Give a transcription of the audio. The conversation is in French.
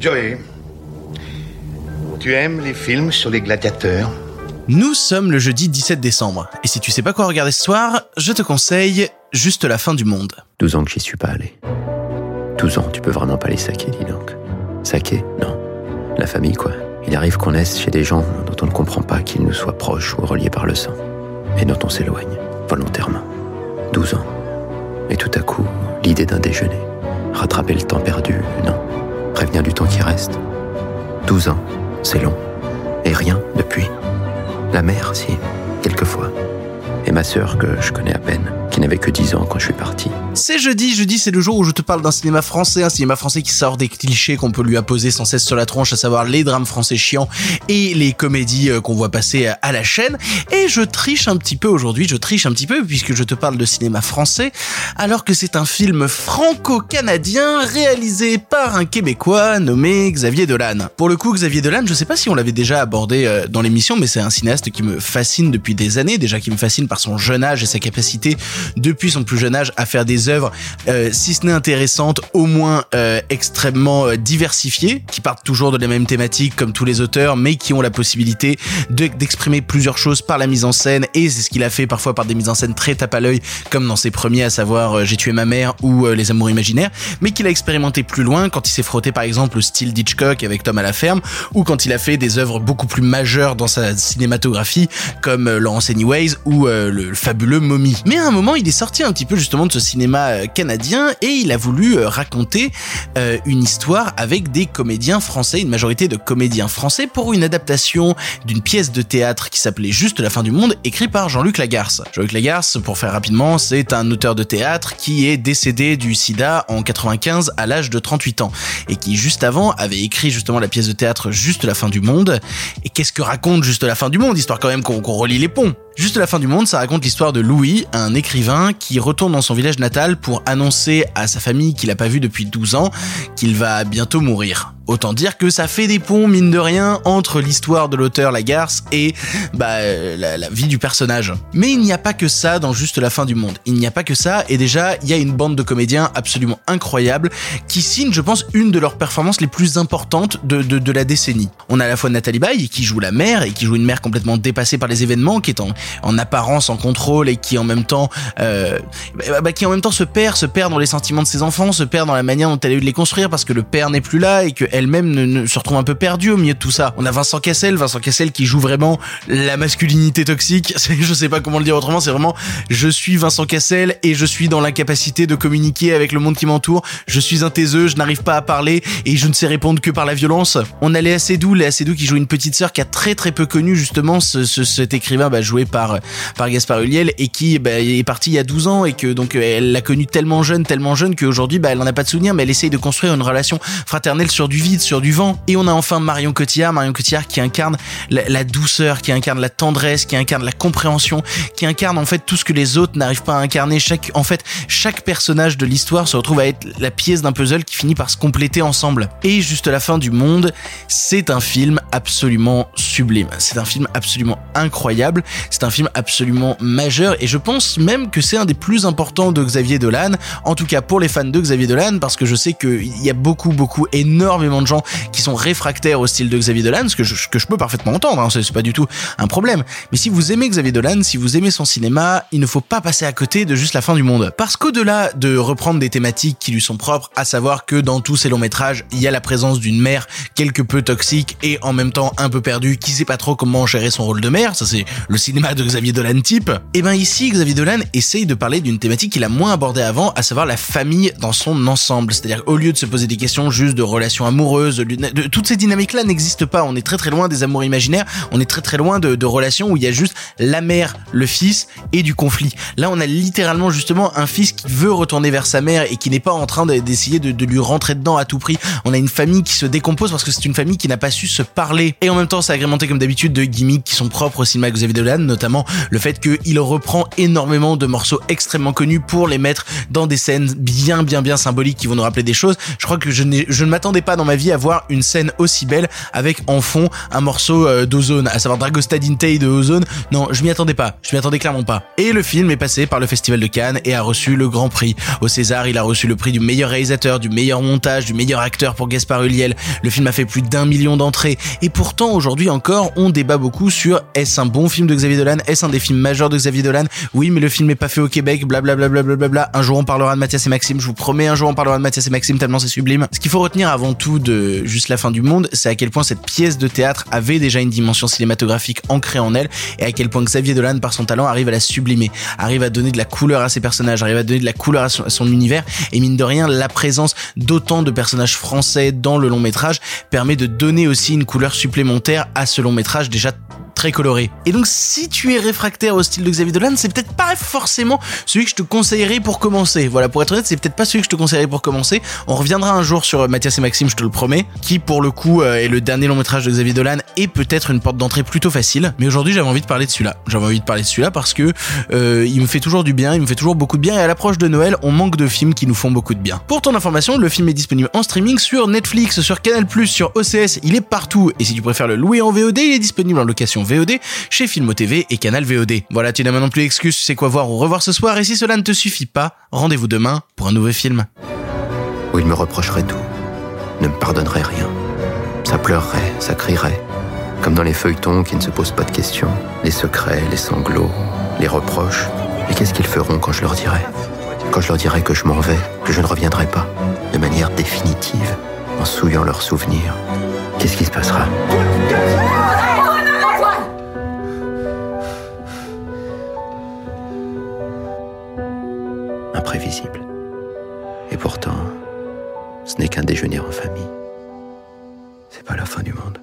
Joey, tu aimes les films sur les gladiateurs? Nous sommes le jeudi 17 décembre, et si tu sais pas quoi regarder ce soir, je te conseille Juste la fin du monde. 12 ans que j'y suis pas allé. 12 ans, tu peux vraiment pas les saquer, dis donc. Saquer Non. La famille, quoi. Il arrive qu'on naisse chez des gens dont on ne comprend pas qu'ils nous soient proches ou reliés par le sang, et dont on s'éloigne, volontairement. 12 ans. Et tout à coup, l'idée d'un déjeuner. Rattraper le temps perdu, non. Prévenir du temps qui reste. 12 ans, c'est long. Et rien depuis. La mère, si, quelquefois. Et ma sœur, que je connais à peine qui n'avait que 10 ans quand je suis parti. C'est jeudi, jeudi c'est le jour où je te parle d'un cinéma français, un cinéma français qui sort des clichés qu'on peut lui apposer sans cesse sur la tronche, à savoir les drames français chiants et les comédies euh, qu'on voit passer à la chaîne. Et je triche un petit peu aujourd'hui, je triche un petit peu puisque je te parle de cinéma français, alors que c'est un film franco-canadien réalisé par un Québécois nommé Xavier Dolan. Pour le coup, Xavier Dolan, je sais pas si on l'avait déjà abordé euh, dans l'émission, mais c'est un cinéaste qui me fascine depuis des années, déjà qui me fascine par son jeune âge et sa capacité depuis son plus jeune âge à faire des œuvres, euh, si ce n'est intéressantes, au moins euh, extrêmement euh, diversifiées, qui partent toujours de la même thématique comme tous les auteurs, mais qui ont la possibilité d'exprimer plusieurs choses par la mise en scène, et c'est ce qu'il a fait parfois par des mises en scène très tape à l'œil, comme dans ses premiers, à savoir J'ai tué ma mère ou Les amours imaginaires, mais qu'il a expérimenté plus loin quand il s'est frotté par exemple au style d'Hitchcock avec Tom à la ferme, ou quand il a fait des œuvres beaucoup plus majeures dans sa cinématographie, comme Laurence Anyways ou le fabuleux Mommy. Mais à un moment, il est sorti un petit peu justement de ce cinéma euh, canadien et il a voulu euh, raconter euh, une histoire avec des comédiens français, une majorité de comédiens français pour une adaptation d'une pièce de théâtre qui s'appelait Juste la fin du monde, écrit par Jean-Luc Lagarce. Jean-Luc Lagarce, pour faire rapidement, c'est un auteur de théâtre qui est décédé du sida en 95 à l'âge de 38 ans et qui juste avant avait écrit justement la pièce de théâtre Juste la fin du monde. Et qu'est-ce que raconte Juste la fin du monde Histoire quand même qu'on relie les ponts? Juste la fin du monde, ça raconte l'histoire de Louis, un écrivain qui retourne dans son village natal pour annoncer à sa famille qu'il n'a pas vu depuis 12 ans qu'il va bientôt mourir. Autant dire que ça fait des ponts, mine de rien, entre l'histoire de l'auteur Lagarce et bah, la, vie du personnage. Mais il n'y a pas que ça dans Juste la fin du monde. Il n'y a pas que ça, et déjà, il y a une bande de comédiens absolument incroyable qui signe, je pense, une de leurs performances les plus importantes de, de, de la décennie. On a à la fois Nathalie Baye qui joue la mère et qui joue une mère complètement dépassée par les événements, qui est en, en apparence en contrôle et qui en même temps, euh, bah, bah, qui en même temps se perd, se perd dans les sentiments de ses enfants, se perd dans la manière dont elle a eu de les construire parce que le père n'est plus là et que elle-même se retrouve un peu perdue au milieu de tout ça. On a Vincent Cassel, Vincent Cassel qui joue vraiment la masculinité toxique. Je sais pas comment le dire autrement, c'est vraiment je suis Vincent Cassel et je suis dans l'incapacité de communiquer avec le monde qui m'entoure. Je suis un taiseux, je n'arrive pas à parler et je ne sais répondre que par la violence. On a Léa Seydoux, Léa Seydoux qui joue une petite sœur qui a très très peu connu justement ce, cet écrivain bah, joué par par Gaspard Ulliel et qui bah, est parti il y a 12 ans et que donc elle l'a connu tellement jeune, tellement jeune qu'aujourd'hui bah, elle en a pas de souvenir mais elle essaye de construire une relation fraternelle sur du sur du vent. Et on a enfin Marion Cotillard, Marion Cotillard qui incarne la, douceur, qui incarne la tendresse, qui incarne la compréhension, qui incarne en fait tout ce que les autres n'arrivent pas à incarner. Chaque, en fait, chaque personnage de l'histoire se retrouve à être la pièce d'un puzzle qui finit par se compléter ensemble. Et juste la fin du monde, c'est un film absolument sublime. C'est un film absolument incroyable. C'est un film absolument majeur et je pense même que c'est un des plus importants de Xavier Dolan. En tout cas pour les fans de Xavier Dolan parce que je sais qu'il y a beaucoup, beaucoup, énormément de gens qui sont réfractaires au style de Xavier Dolan, ce que je, peux parfaitement entendre, hein, c'est pas du tout un problème. Mais si vous aimez Xavier Dolan, si vous aimez son cinéma, il ne faut pas passer à côté de juste la fin du monde. Parce qu'au-delà de reprendre des thématiques qui lui sont propres, à savoir que dans tous ses longs métrages, il y a la présence d'une mère quelque peu toxique et en même temps un peu perdue, qui sait pas trop comment gérer son rôle de mère, ça c'est le cinéma de Xavier Dolan type. Et ben ici, Xavier Dolan essaye de parler d'une thématique qu'il a moins abordée avant, à savoir la famille dans son ensemble. C'est-à-dire au lieu de se poser des questions juste de relations amoureuses, toutes ces dynamiques-là n'existent pas. On est très très loin des amours imaginaires. On est très très loin de, relations où il y a juste la mère, le fils et du conflit. Là, on a littéralement justement un fils qui veut retourner vers sa mère et qui n'est pas en train d'essayer de, lui rentrer dedans à tout prix. On a une famille qui se décompose parce que c'est une famille qui n'a pas su se parler. Et en même temps, c'est agrémenté comme d'habitude de gimmicks qui sont propres au cinéma Xavier Dolan, notamment le fait qu'il reprend énormément de morceaux extrêmement connus pour les mettre dans des scènes bien bien bien symboliques qui vont nous rappeler des choses. Je crois que je, je ne m'attendais pas dans ma vie à voir une scène aussi belle avec en fond un morceau euh, d'Ozone, à savoir Dragostad Intei de Ozone. Non, je m'y attendais pas, je m'y attendais clairement pas. Et le film est passé par le Festival de Cannes et a reçu le Grand Prix. Au César, il a reçu le prix du meilleur réalisateur, du meilleur montage, du meilleur acteur pour Gaspard Ulliel. Le film a fait plus d'un million d'entrées. Et pourtant, aujourd'hui encore, on débat beaucoup sur est-ce un bon film de Xavier Dolan? Est-ce un des films majeurs de Xavier Dolan? Oui, mais le film est pas fait au Québec, blablabla. Bla bla bla bla un jour on parlera de Mathias et Maxime, je vous promets, un jour on parlera de Mathias et Maxime tellement c'est sublime. Ce qu'il faut retenir avant tout de juste la fin du monde, c'est à quel point cette pièce de théâtre avait déjà une dimension cinématographique ancrée en elle et à quel point Xavier Dolan, par son talent, arrive à la sublimer, arrive à donner de la couleur à ses personnages, arrive à donner de la couleur à son, univers et mine de rien, la présence d'autant de personnages français dans le long métrage permet de donner aussi une couleur supplémentaire à ce long métrage déjà très coloré. Et donc si tu es réfractaire au style de Xavier Dolan, c'est peut-être pas forcément celui que je te conseillerais pour commencer. Voilà, pour être honnête, c'est peut-être pas celui que je te conseillerais pour commencer. On reviendra un jour sur Mathias et Maxime, je te le promets, qui pour le coup euh, est le dernier long métrage de Xavier Dolan et peut-être une porte d'entrée plutôt facile. Mais aujourd'hui, j'avais envie de parler de celui-là. J'avais envie de parler de celui-là parce que euh, il me fait toujours du bien, il me fait toujours beaucoup de bien et à l'approche de Noël, on manque de films qui nous font beaucoup de bien. Pour ton information, le film est disponible en streaming sur Netflix, sur Canal+, sur OCS, il est partout et si tu préfères le louer en VOD, il est disponible en location VOD chez Filmo TV et Canal VOD. Voilà, tu n'as maintenant plus d'excuses, sais quoi voir ou revoir ce soir, et si cela ne te suffit pas, rendez-vous demain pour un nouveau film. Où il me reprocherait tout, ne me pardonnerait rien. Ça pleurerait, ça crierait, comme dans les feuilletons qui ne se posent pas de questions, les secrets, les sanglots, les reproches. Et qu'est-ce qu'ils feront quand je leur dirai? Quand je leur dirai que je m'en vais, que je ne reviendrai pas, de manière définitive, en souillant leurs souvenirs. Qu'est-ce qui se passera? Imprévisible. Et pourtant, ce n'est qu'un déjeuner en famille. C'est pas la fin du monde.